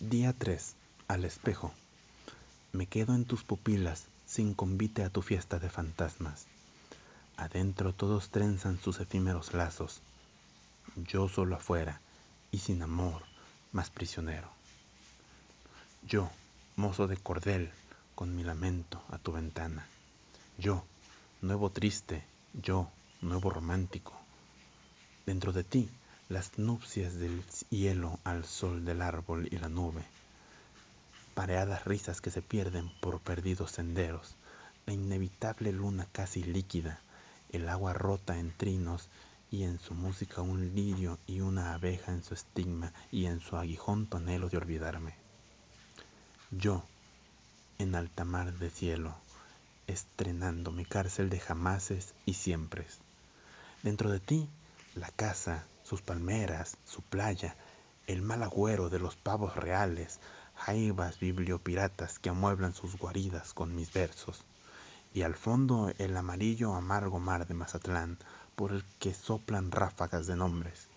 Día 3. Al espejo. Me quedo en tus pupilas sin convite a tu fiesta de fantasmas. Adentro todos trenzan sus efímeros lazos. Yo solo afuera y sin amor, más prisionero. Yo, mozo de cordel, con mi lamento a tu ventana. Yo, nuevo triste, yo, nuevo romántico. Dentro de ti las nupcias del hielo al sol del árbol y la nube, pareadas risas que se pierden por perdidos senderos, la inevitable luna casi líquida, el agua rota en trinos y en su música un lirio y una abeja en su estigma y en su aguijón tu anhelo de olvidarme. Yo, en alta mar de cielo, estrenando mi cárcel de jamases y siempres. Dentro de ti, la casa, sus palmeras, su playa, el mal agüero de los pavos reales, jaivas bibliopiratas que amueblan sus guaridas con mis versos, y al fondo el amarillo amargo mar de Mazatlán, por el que soplan ráfagas de nombres.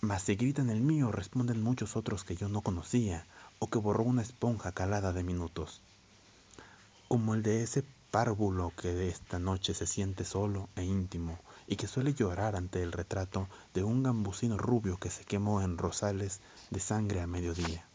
Mas si gritan el mío, responden muchos otros que yo no conocía, o que borró una esponja calada de minutos. Como el de ese párvulo que esta noche se siente solo e íntimo, y que suele llorar ante el retrato de un gambusino rubio que se quemó en rosales de sangre a mediodía.